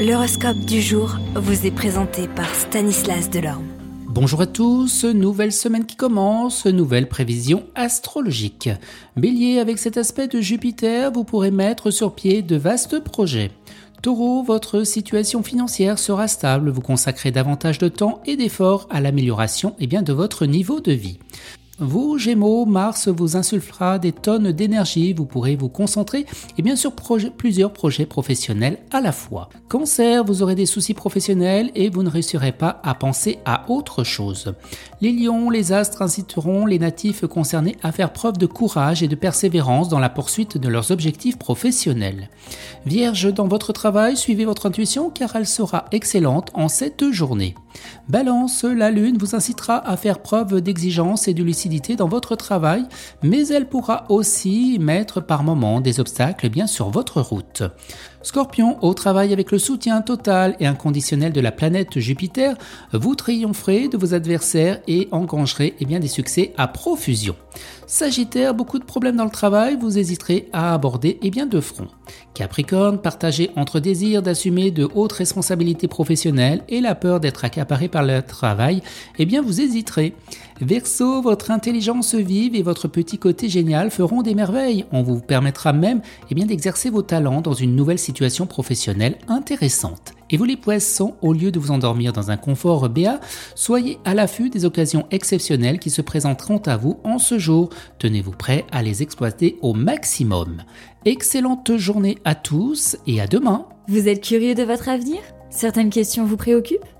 L'horoscope du jour vous est présenté par Stanislas Delorme. Bonjour à tous, nouvelle semaine qui commence, nouvelle prévision astrologique. Bélier, avec cet aspect de Jupiter, vous pourrez mettre sur pied de vastes projets. Taureau, votre situation financière sera stable, vous consacrez davantage de temps et d'efforts à l'amélioration bien de votre niveau de vie. Vous, Gémeaux, Mars vous insufflera des tonnes d'énergie, vous pourrez vous concentrer et bien sûr plusieurs projets professionnels à la fois. Cancer, vous aurez des soucis professionnels et vous ne réussirez pas à penser à autre chose. Les lions, les astres inciteront les natifs concernés à faire preuve de courage et de persévérance dans la poursuite de leurs objectifs professionnels. Vierge, dans votre travail, suivez votre intuition car elle sera excellente en cette journée. Balance, la lune vous incitera à faire preuve d'exigence et de lucidité dans votre travail, mais elle pourra aussi mettre par moments des obstacles bien sur votre route. Scorpion, au travail avec le soutien total et inconditionnel de la planète Jupiter, vous triompherez de vos adversaires et engrangerez eh des succès à profusion. Sagittaire, beaucoup de problèmes dans le travail, vous hésiterez à aborder eh bien, de front. Capricorne, partagé entre désir d'assumer de hautes responsabilités professionnelles et la peur d'être accaparé par le travail, eh bien vous hésiterez. Verseau, votre intelligence vive et votre petit côté génial feront des merveilles. On vous permettra même eh bien d'exercer vos talents dans une nouvelle situation professionnelle intéressante. Et vous les poissons, au lieu de vous endormir dans un confort béat, soyez à l'affût des occasions exceptionnelles qui se présenteront à vous en ce jour. Tenez-vous prêt à les exploiter au maximum. Excellente journée à tous et à demain. Vous êtes curieux de votre avenir? Certaines questions vous préoccupent?